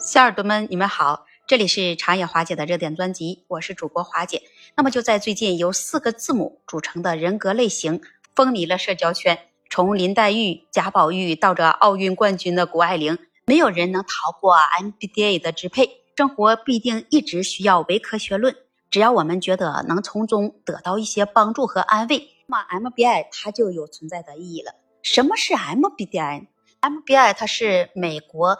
小耳朵们，你们好，这里是长野华姐的热点专辑，我是主播华姐。那么就在最近，由四个字母组成的人格类型风靡了社交圈，从林黛玉、贾宝玉到这奥运冠军的谷爱凌，没有人能逃过 MBTI 的支配。生活必定一直需要伪科学论，只要我们觉得能从中得到一些帮助和安慰，那么 MBI 它就有存在的意义了。什么是 mbti mbi 它是美国。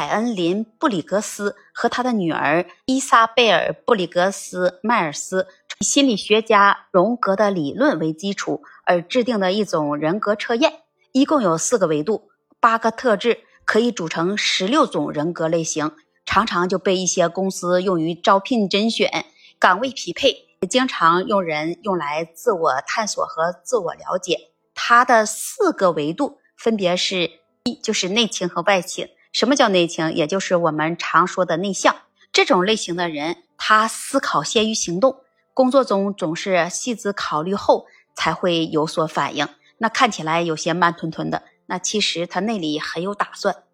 凯恩林布里格斯和他的女儿伊莎贝尔布里格斯迈尔斯心理学家荣格的理论为基础而制定的一种人格测验，一共有四个维度，八个特质，可以组成十六种人格类型，常常就被一些公司用于招聘甄选、岗位匹配，也经常用人用来自我探索和自我了解。它的四个维度分别是：一就是内倾和外倾。什么叫内倾？也就是我们常说的内向。这种类型的人，他思考先于行动，工作中总是细致考虑后才会有所反应。那看起来有些慢吞吞的，那其实他内里很有打算。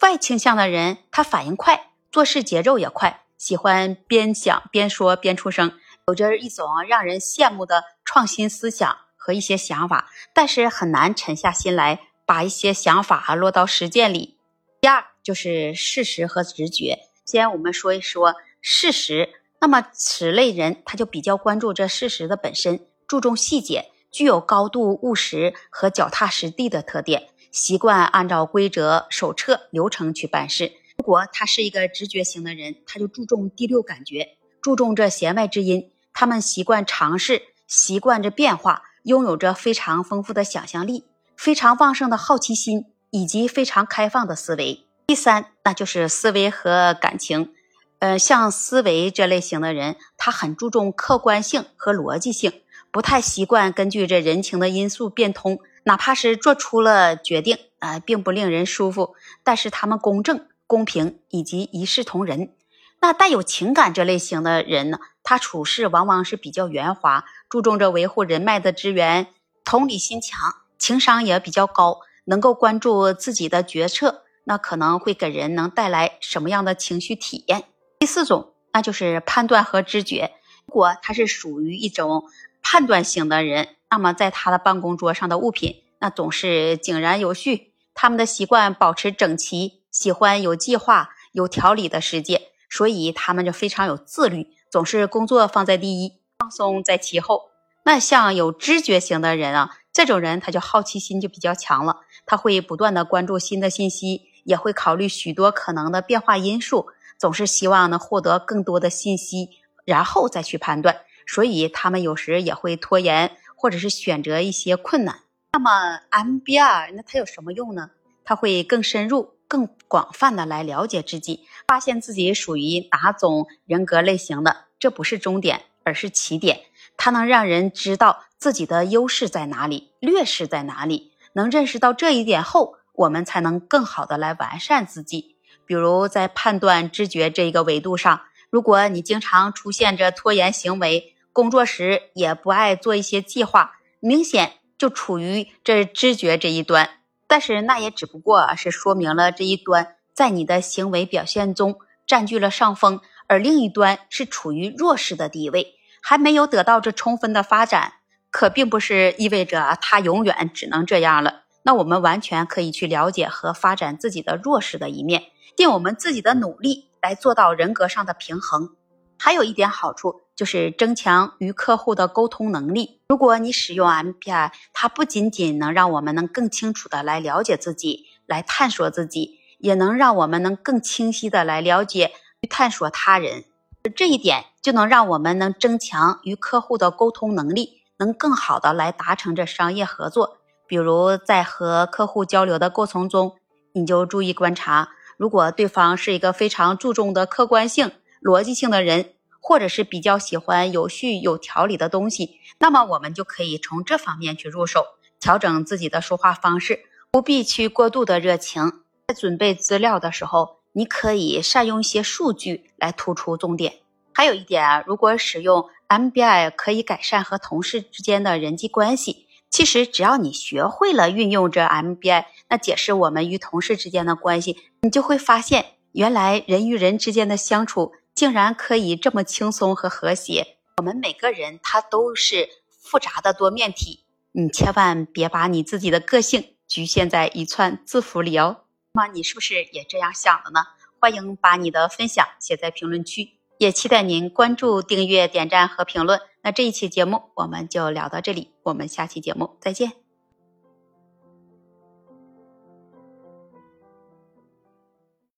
外倾向的人，他反应快，做事节奏也快，喜欢边想边说边出声，有着一种让人羡慕的创新思想和一些想法，但是很难沉下心来把一些想法落到实践里。第二就是事实和直觉。先我们说一说事实。那么此类人他就比较关注这事实的本身，注重细节，具有高度务实和脚踏实地的特点，习惯按照规则、手册、流程去办事。如果他是一个直觉型的人，他就注重第六感觉，注重这弦外之音。他们习惯尝试，习惯着变化，拥有着非常丰富的想象力，非常旺盛的好奇心。以及非常开放的思维。第三，那就是思维和感情。呃，像思维这类型的人，他很注重客观性和逻辑性，不太习惯根据这人情的因素变通。哪怕是做出了决定，啊，并不令人舒服，但是他们公正、公平以及一视同仁。那带有情感这类型的人呢，他处事往往是比较圆滑，注重着维护人脉的资源，同理心强，情商也比较高。能够关注自己的决策，那可能会给人能带来什么样的情绪体验？第四种，那就是判断和知觉。如果他是属于一种判断型的人，那么在他的办公桌上的物品，那总是井然有序。他们的习惯保持整齐，喜欢有计划、有条理的世界，所以他们就非常有自律，总是工作放在第一，放松在其后。那像有知觉型的人啊。这种人他就好奇心就比较强了，他会不断的关注新的信息，也会考虑许多可能的变化因素，总是希望能获得更多的信息，然后再去判断。所以他们有时也会拖延，或者是选择一些困难。那么 MBR 那它有什么用呢？它会更深入、更广泛的来了解自己，发现自己属于哪种人格类型的，这不是终点，而是起点。它能让人知道自己的优势在哪里，劣势在哪里。能认识到这一点后，我们才能更好的来完善自己。比如在判断、知觉这一个维度上，如果你经常出现着拖延行为，工作时也不爱做一些计划，明显就处于这知觉这一端。但是那也只不过是说明了这一端在你的行为表现中占据了上风，而另一端是处于弱势的地位。还没有得到这充分的发展，可并不是意味着他永远只能这样了。那我们完全可以去了解和发展自己的弱势的一面，尽我们自己的努力来做到人格上的平衡。还有一点好处就是增强与客户的沟通能力。如果你使用 MBTI，它不仅仅能让我们能更清楚的来了解自己，来探索自己，也能让我们能更清晰的来了解与探索他人。这一点就能让我们能增强与客户的沟通能力，能更好的来达成这商业合作。比如在和客户交流的过程中，你就注意观察，如果对方是一个非常注重的客观性、逻辑性的人，或者是比较喜欢有序有条理的东西，那么我们就可以从这方面去入手，调整自己的说话方式，不必去过度的热情。在准备资料的时候。你可以善用一些数据来突出重点。还有一点啊，如果使用 MBI 可以改善和同事之间的人际关系。其实只要你学会了运用这 MBI，那解释我们与同事之间的关系，你就会发现原来人与人之间的相处竟然可以这么轻松和和谐。我们每个人他都是复杂的多面体，你千万别把你自己的个性局限在一串字符里哦。那么你是不是也这样想的呢？欢迎把你的分享写在评论区，也期待您关注、订阅、点赞和评论。那这一期节目我们就聊到这里，我们下期节目再见。